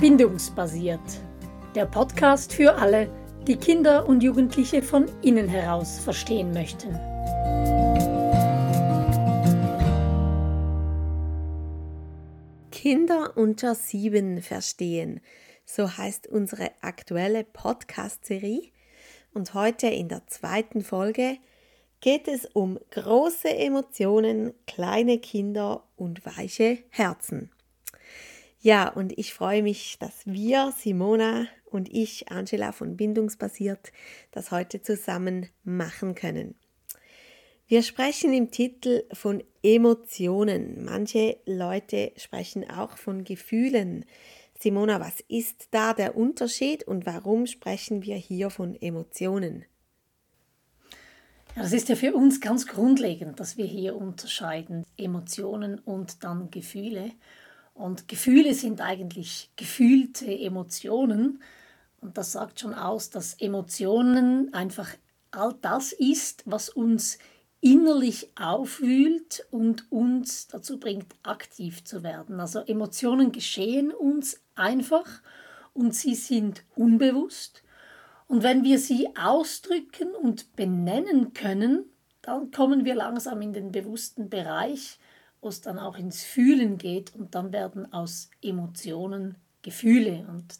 Bindungsbasiert. Der Podcast für alle, die Kinder und Jugendliche von innen heraus verstehen möchten. Kinder unter sieben verstehen. So heißt unsere aktuelle Podcast-Serie. Und heute in der zweiten Folge geht es um große Emotionen, kleine Kinder und weiche Herzen. Ja, und ich freue mich, dass wir, Simona und ich, Angela von Bindungsbasiert, das heute zusammen machen können. Wir sprechen im Titel von Emotionen. Manche Leute sprechen auch von Gefühlen. Simona, was ist da der Unterschied und warum sprechen wir hier von Emotionen? Ja, das ist ja für uns ganz grundlegend, dass wir hier unterscheiden Emotionen und dann Gefühle. Und Gefühle sind eigentlich gefühlte Emotionen. Und das sagt schon aus, dass Emotionen einfach all das ist, was uns innerlich aufwühlt und uns dazu bringt, aktiv zu werden. Also Emotionen geschehen uns einfach und sie sind unbewusst. Und wenn wir sie ausdrücken und benennen können, dann kommen wir langsam in den bewussten Bereich wo es dann auch ins Fühlen geht und dann werden aus Emotionen Gefühle. Und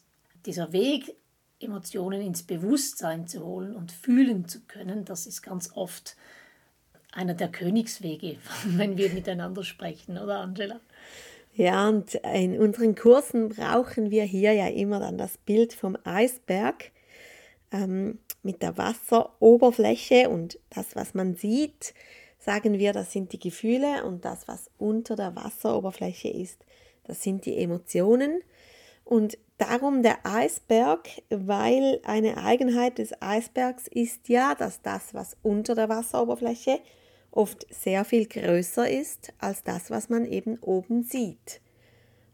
dieser Weg, Emotionen ins Bewusstsein zu holen und fühlen zu können, das ist ganz oft einer der Königswege, wenn wir miteinander sprechen, oder Angela? Ja, und in unseren Kursen brauchen wir hier ja immer dann das Bild vom Eisberg ähm, mit der Wasseroberfläche und das, was man sieht, sagen wir, das sind die Gefühle und das, was unter der Wasseroberfläche ist, das sind die Emotionen. Und darum der Eisberg, weil eine Eigenheit des Eisbergs ist ja, dass das, was unter der Wasseroberfläche oft sehr viel größer ist als das, was man eben oben sieht.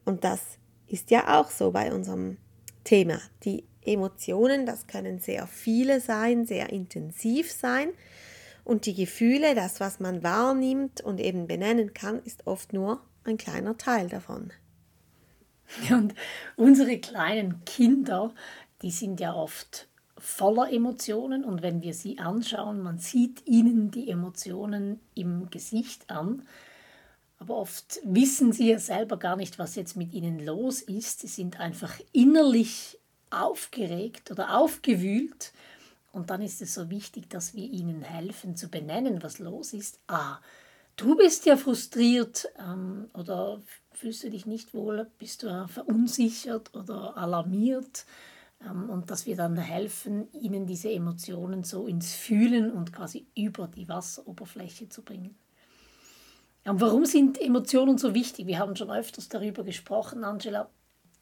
Und das ist ja auch so bei unserem Thema. Die Emotionen, das können sehr viele sein, sehr intensiv sein. Und die Gefühle, das, was man wahrnimmt und eben benennen kann, ist oft nur ein kleiner Teil davon. Und unsere kleinen Kinder, die sind ja oft voller Emotionen und wenn wir sie anschauen, man sieht ihnen die Emotionen im Gesicht an. Aber oft wissen sie ja selber gar nicht, was jetzt mit ihnen los ist. Sie sind einfach innerlich aufgeregt oder aufgewühlt und dann ist es so wichtig, dass wir ihnen helfen zu benennen, was los ist. Ah, du bist ja frustriert ähm, oder fühlst du dich nicht wohl, bist du verunsichert oder alarmiert. Ähm, und dass wir dann helfen, ihnen diese Emotionen so ins Fühlen und quasi über die Wasseroberfläche zu bringen. Und warum sind Emotionen so wichtig? Wir haben schon öfters darüber gesprochen, Angela,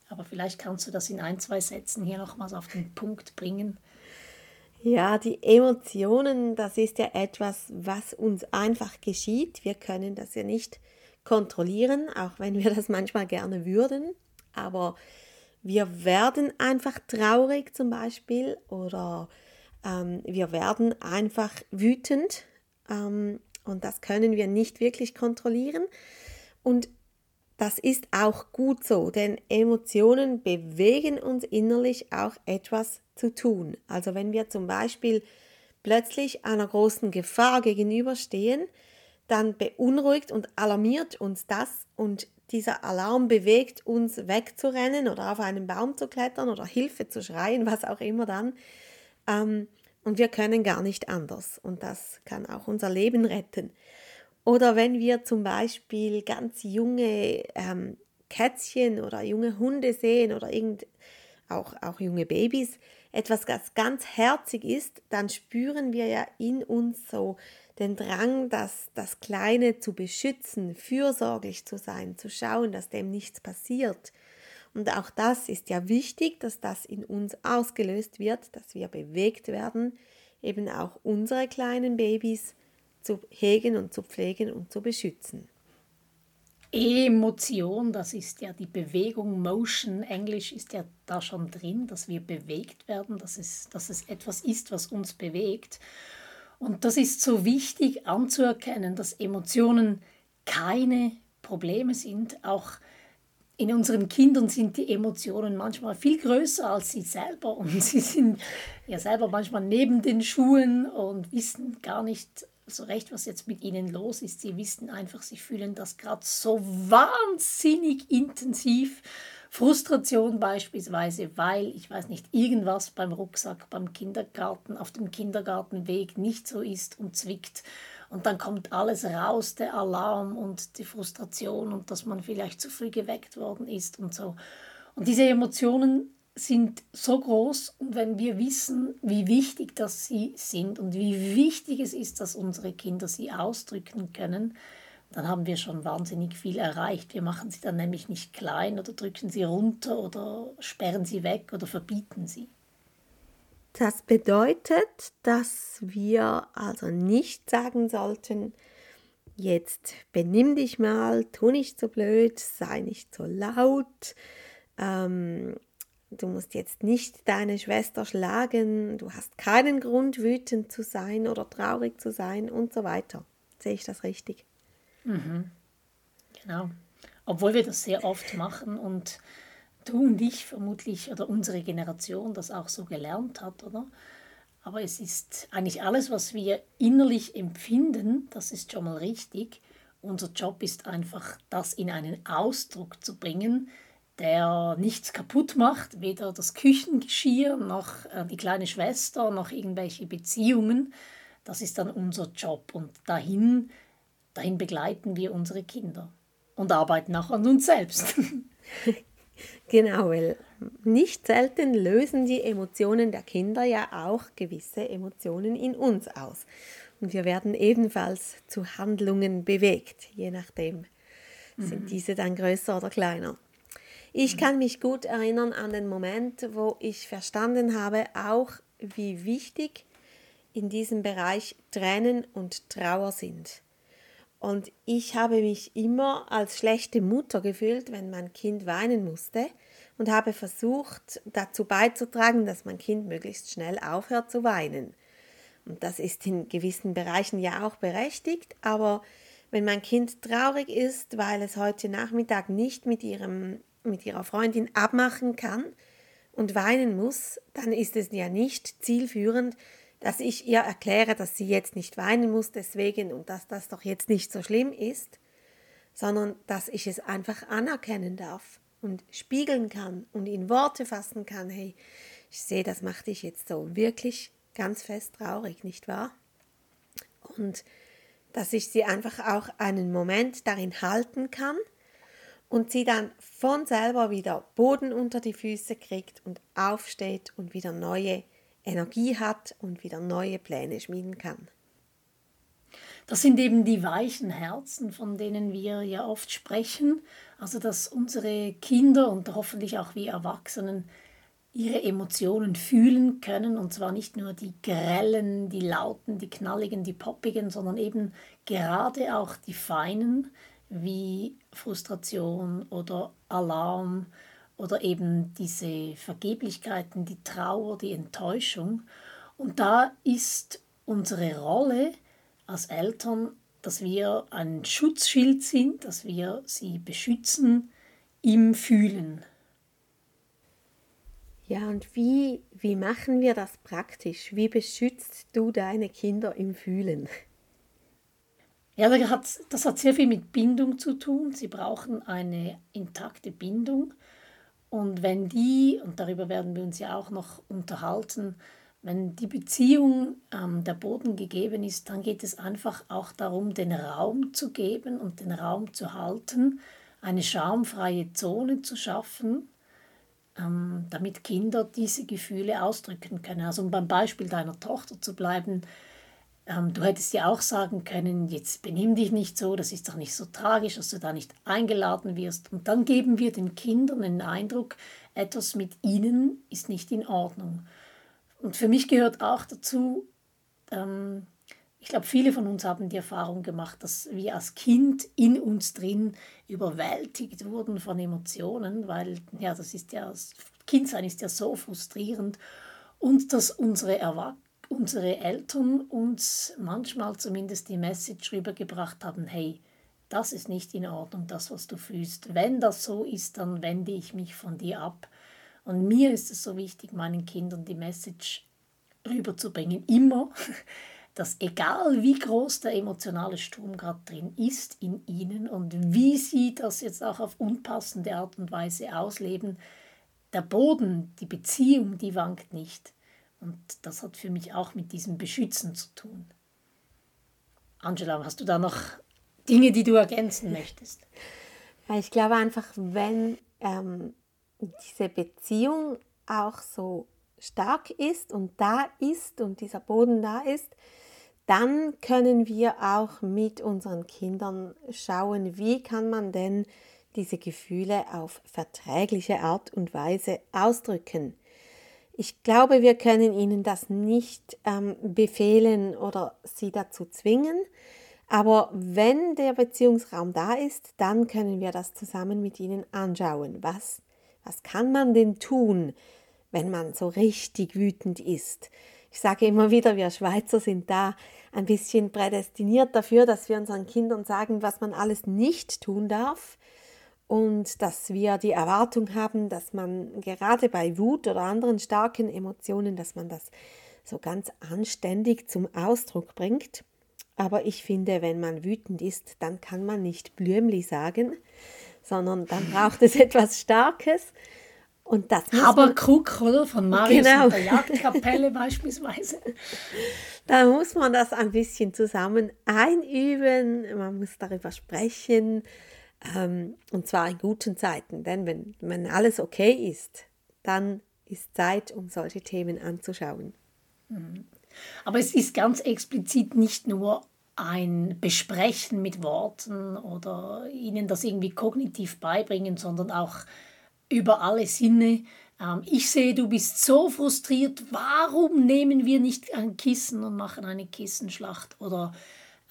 aber vielleicht kannst du das in ein, zwei Sätzen hier nochmals auf den Punkt bringen. Ja, die Emotionen, das ist ja etwas, was uns einfach geschieht. Wir können das ja nicht kontrollieren, auch wenn wir das manchmal gerne würden. Aber wir werden einfach traurig zum Beispiel oder ähm, wir werden einfach wütend ähm, und das können wir nicht wirklich kontrollieren. Und das ist auch gut so, denn Emotionen bewegen uns innerlich auch etwas zu tun. Also wenn wir zum Beispiel plötzlich einer großen Gefahr gegenüberstehen, dann beunruhigt und alarmiert uns das und dieser Alarm bewegt uns wegzurennen oder auf einen Baum zu klettern oder Hilfe zu schreien, was auch immer dann. Ähm, und wir können gar nicht anders und das kann auch unser Leben retten. Oder wenn wir zum Beispiel ganz junge ähm, Kätzchen oder junge Hunde sehen oder irgend, auch, auch junge Babys, etwas, das ganz herzig ist, dann spüren wir ja in uns so den Drang, das, das Kleine zu beschützen, fürsorglich zu sein, zu schauen, dass dem nichts passiert. Und auch das ist ja wichtig, dass das in uns ausgelöst wird, dass wir bewegt werden, eben auch unsere kleinen Babys zu hegen und zu pflegen und zu beschützen. Emotion, das ist ja die Bewegung, Motion, Englisch ist ja da schon drin, dass wir bewegt werden, dass es, dass es etwas ist, was uns bewegt. Und das ist so wichtig anzuerkennen, dass Emotionen keine Probleme sind. Auch in unseren Kindern sind die Emotionen manchmal viel größer als sie selber und sie sind ja selber manchmal neben den Schuhen und wissen gar nicht so recht, was jetzt mit ihnen los ist. Sie wissen einfach, sie fühlen das gerade so wahnsinnig intensiv. Frustration beispielsweise, weil, ich weiß nicht, irgendwas beim Rucksack, beim Kindergarten, auf dem Kindergartenweg nicht so ist und zwickt und dann kommt alles raus, der Alarm und die Frustration und dass man vielleicht zu früh geweckt worden ist und so. Und diese Emotionen sind so groß und wenn wir wissen, wie wichtig das sie sind und wie wichtig es ist, dass unsere Kinder sie ausdrücken können, dann haben wir schon wahnsinnig viel erreicht. Wir machen sie dann nämlich nicht klein oder drücken sie runter oder sperren sie weg oder verbieten sie. Das bedeutet, dass wir also nicht sagen sollten, jetzt benimm dich mal, tu nicht so blöd, sei nicht so laut, ähm, du musst jetzt nicht deine Schwester schlagen, du hast keinen Grund, wütend zu sein oder traurig zu sein und so weiter. Sehe ich das richtig? Mhm. Genau. Obwohl wir das sehr oft machen und du und ich vermutlich oder unsere Generation das auch so gelernt hat, oder? Aber es ist eigentlich alles, was wir innerlich empfinden, das ist schon mal richtig. Unser Job ist einfach, das in einen Ausdruck zu bringen, der nichts kaputt macht, weder das Küchengeschirr noch äh, die kleine Schwester noch irgendwelche Beziehungen. Das ist dann unser Job und dahin, dahin begleiten wir unsere Kinder und arbeiten auch an uns selbst. Genau, weil nicht selten lösen die Emotionen der Kinder ja auch gewisse Emotionen in uns aus. Und wir werden ebenfalls zu Handlungen bewegt, je nachdem mhm. sind diese dann größer oder kleiner. Ich kann mich gut erinnern an den Moment, wo ich verstanden habe, auch wie wichtig in diesem Bereich Tränen und Trauer sind. Und ich habe mich immer als schlechte Mutter gefühlt, wenn mein Kind weinen musste und habe versucht dazu beizutragen, dass mein Kind möglichst schnell aufhört zu weinen. Und das ist in gewissen Bereichen ja auch berechtigt, aber wenn mein Kind traurig ist, weil es heute Nachmittag nicht mit, ihrem, mit ihrer Freundin abmachen kann und weinen muss, dann ist es ja nicht zielführend, dass ich ihr erkläre, dass sie jetzt nicht weinen muss deswegen und dass das doch jetzt nicht so schlimm ist, sondern dass ich es einfach anerkennen darf und spiegeln kann und in Worte fassen kann, hey, ich sehe, das macht dich jetzt so wirklich ganz fest traurig, nicht wahr? Und dass ich sie einfach auch einen Moment darin halten kann und sie dann von selber wieder Boden unter die Füße kriegt und aufsteht und wieder neue Energie hat und wieder neue Pläne schmieden kann. Das sind eben die weichen Herzen, von denen wir ja oft sprechen. Also dass unsere Kinder und hoffentlich auch wir Erwachsenen ihre Emotionen fühlen können. Und zwar nicht nur die grellen, die lauten, die knalligen, die poppigen, sondern eben gerade auch die feinen wie Frustration oder Alarm oder eben diese Vergeblichkeiten, die Trauer, die Enttäuschung. Und da ist unsere Rolle als Eltern, dass wir ein Schutzschild sind, dass wir sie beschützen im Fühlen. Ja, und wie, wie machen wir das praktisch? Wie beschützt du deine Kinder im Fühlen? Ja, das hat, das hat sehr viel mit Bindung zu tun. Sie brauchen eine intakte Bindung. Und wenn die, und darüber werden wir uns ja auch noch unterhalten, wenn die Beziehung ähm, der Boden gegeben ist, dann geht es einfach auch darum, den Raum zu geben und den Raum zu halten, eine schamfreie Zone zu schaffen, ähm, damit Kinder diese Gefühle ausdrücken können. Also um beim Beispiel deiner Tochter zu bleiben, ähm, du hättest ja auch sagen können, jetzt benimm dich nicht so, das ist doch nicht so tragisch, dass du da nicht eingeladen wirst. Und dann geben wir den Kindern den Eindruck, etwas mit ihnen ist nicht in Ordnung. Und für mich gehört auch dazu, ähm, ich glaube, viele von uns haben die Erfahrung gemacht, dass wir als Kind in uns drin überwältigt wurden von Emotionen, weil ja, das ist ja, Kindsein ist ja so frustrierend und dass unsere Erwachsenen unsere Eltern uns manchmal zumindest die Message rübergebracht haben, hey, das ist nicht in Ordnung, das, was du fühlst. Wenn das so ist, dann wende ich mich von dir ab. Und mir ist es so wichtig, meinen Kindern die Message rüberzubringen, immer, dass egal wie groß der emotionale Strom gerade drin ist in ihnen und wie sie das jetzt auch auf unpassende Art und Weise ausleben, der Boden, die Beziehung, die wankt nicht. Und das hat für mich auch mit diesem Beschützen zu tun. Angela, hast du da noch Dinge, die du ergänzen möchtest? Ich glaube einfach, wenn ähm, diese Beziehung auch so stark ist und da ist und dieser Boden da ist, dann können wir auch mit unseren Kindern schauen, wie kann man denn diese Gefühle auf verträgliche Art und Weise ausdrücken. Ich glaube, wir können ihnen das nicht ähm, befehlen oder sie dazu zwingen, aber wenn der Beziehungsraum da ist, dann können wir das zusammen mit ihnen anschauen. Was, was kann man denn tun, wenn man so richtig wütend ist? Ich sage immer wieder, wir Schweizer sind da ein bisschen prädestiniert dafür, dass wir unseren Kindern sagen, was man alles nicht tun darf und dass wir die Erwartung haben, dass man gerade bei Wut oder anderen starken Emotionen, dass man das so ganz anständig zum Ausdruck bringt. Aber ich finde, wenn man wütend ist, dann kann man nicht Blümli sagen, sondern dann braucht es etwas Starkes und das Haberkrug, oder? Von Marius genau. der Jagdkapelle beispielsweise. Da muss man das ein bisschen zusammen einüben, man muss darüber sprechen und zwar in guten Zeiten, denn wenn, wenn alles okay ist, dann ist Zeit, um solche Themen anzuschauen. Mhm. Aber es ist ganz explizit nicht nur ein Besprechen mit Worten oder ihnen das irgendwie kognitiv beibringen, sondern auch über alle Sinne. Ähm, ich sehe, du bist so frustriert. Warum nehmen wir nicht ein Kissen und machen eine Kissenschlacht? Oder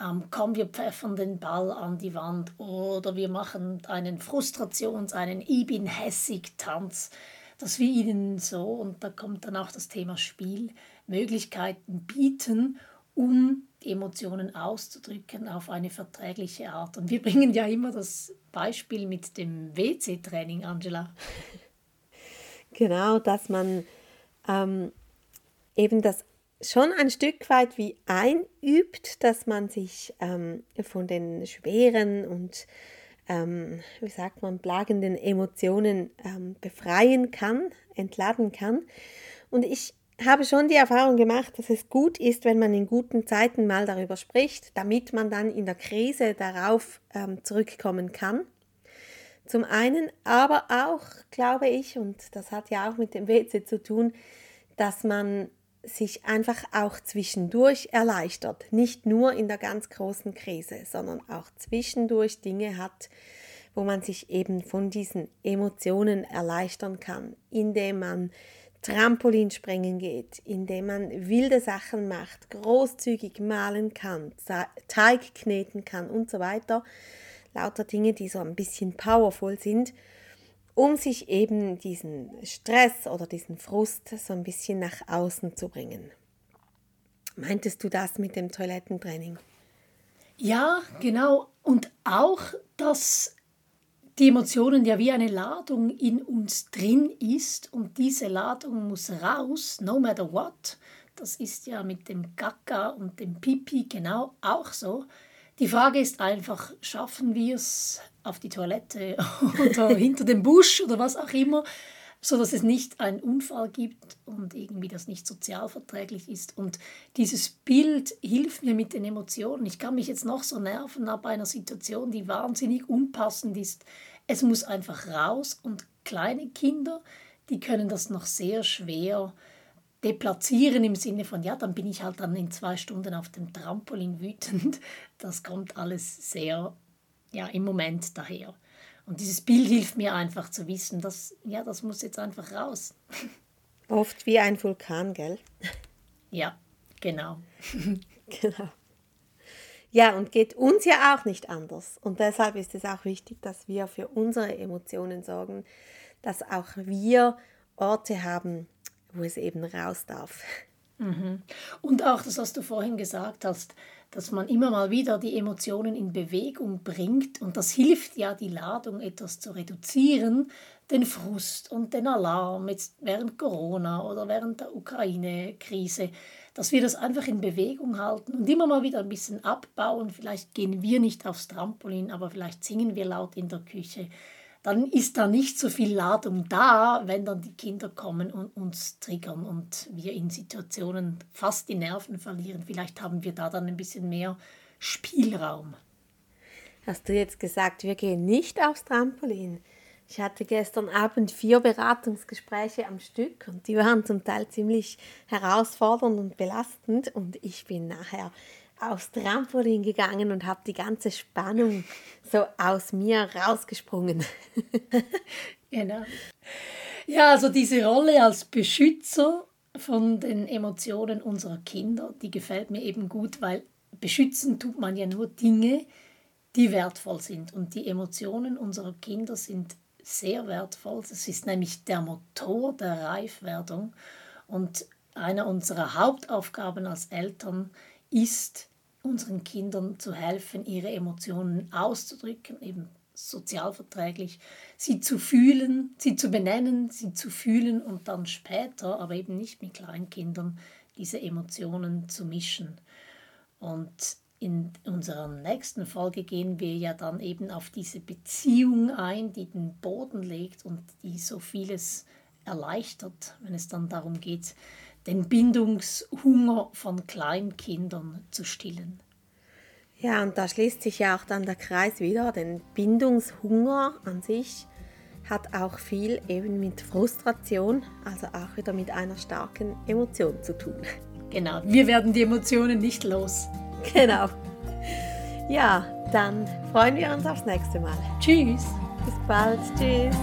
ähm, komm, wir pfeffern den Ball an die Wand. Oder wir machen einen Frustrations-, einen Ich bin hässig Tanz. Dass wir ihnen so, und da kommt dann auch das Thema Spiel, Möglichkeiten bieten, um Emotionen auszudrücken auf eine verträgliche Art. Und wir bringen ja immer das Beispiel mit dem WC-Training, Angela. Genau, dass man ähm, eben das schon ein Stück weit wie einübt, dass man sich ähm, von den schweren und ähm, wie sagt man, plagenden Emotionen ähm, befreien kann, entladen kann. Und ich habe schon die Erfahrung gemacht, dass es gut ist, wenn man in guten Zeiten mal darüber spricht, damit man dann in der Krise darauf ähm, zurückkommen kann. Zum einen, aber auch, glaube ich, und das hat ja auch mit dem WC zu tun, dass man sich einfach auch zwischendurch erleichtert. Nicht nur in der ganz großen Krise, sondern auch zwischendurch Dinge hat, wo man sich eben von diesen Emotionen erleichtern kann, indem man Trampolinspringen geht, indem man wilde Sachen macht, großzügig malen kann, Teig kneten kann und so weiter. Lauter Dinge, die so ein bisschen powerful sind, um sich eben diesen Stress oder diesen Frust so ein bisschen nach außen zu bringen. Meintest du das mit dem Toilettentraining? Ja, genau. Und auch, dass die Emotionen ja wie eine Ladung in uns drin ist und diese Ladung muss raus, no matter what. Das ist ja mit dem Gaga und dem Pipi genau auch so. Die Frage ist einfach, schaffen wir es auf die Toilette oder hinter dem Busch oder was auch immer, so dass es nicht einen Unfall gibt und irgendwie das nicht sozialverträglich ist. Und dieses Bild hilft mir mit den Emotionen. Ich kann mich jetzt noch so nerven ab einer Situation, die wahnsinnig unpassend ist. Es muss einfach raus und kleine Kinder, die können das noch sehr schwer deplatzieren im Sinne von, ja, dann bin ich halt dann in zwei Stunden auf dem Trampolin wütend. Das kommt alles sehr, ja, im Moment daher. Und dieses Bild hilft mir einfach zu wissen, dass, ja, das muss jetzt einfach raus. Oft wie ein Vulkan, gell? Ja, genau. genau. Ja, und geht uns ja auch nicht anders. Und deshalb ist es auch wichtig, dass wir für unsere Emotionen sorgen, dass auch wir Orte haben, wo es eben raus darf. Mhm. Und auch das, was du vorhin gesagt hast, dass man immer mal wieder die Emotionen in Bewegung bringt und das hilft ja, die Ladung etwas zu reduzieren, den Frust und den Alarm jetzt während Corona oder während der Ukraine-Krise, dass wir das einfach in Bewegung halten und immer mal wieder ein bisschen abbauen. Vielleicht gehen wir nicht aufs Trampolin, aber vielleicht singen wir laut in der Küche dann ist da nicht so viel Ladung da, wenn dann die Kinder kommen und uns triggern und wir in Situationen fast die Nerven verlieren. Vielleicht haben wir da dann ein bisschen mehr Spielraum. Hast du jetzt gesagt, wir gehen nicht aufs Trampolin? Ich hatte gestern Abend vier Beratungsgespräche am Stück und die waren zum Teil ziemlich herausfordernd und belastend und ich bin nachher aufs Trampolin gegangen und habe die ganze Spannung so aus mir rausgesprungen. genau. Ja, also diese Rolle als Beschützer von den Emotionen unserer Kinder, die gefällt mir eben gut, weil beschützen tut man ja nur Dinge, die wertvoll sind. Und die Emotionen unserer Kinder sind sehr wertvoll. Das ist nämlich der Motor der Reifwerdung. Und eine unserer Hauptaufgaben als Eltern ist, unseren Kindern zu helfen, ihre Emotionen auszudrücken, eben sozialverträglich, sie zu fühlen, sie zu benennen, sie zu fühlen und dann später, aber eben nicht mit Kleinkindern, diese Emotionen zu mischen. Und in unserer nächsten Folge gehen wir ja dann eben auf diese Beziehung ein, die den Boden legt und die so vieles erleichtert, wenn es dann darum geht, den Bindungshunger von Kleinkindern zu stillen. Ja, und da schließt sich ja auch dann der Kreis wieder, denn Bindungshunger an sich hat auch viel eben mit Frustration, also auch wieder mit einer starken Emotion zu tun. Genau, wir werden die Emotionen nicht los. Genau. Ja, dann freuen wir uns aufs nächste Mal. Tschüss. Bis bald. Tschüss.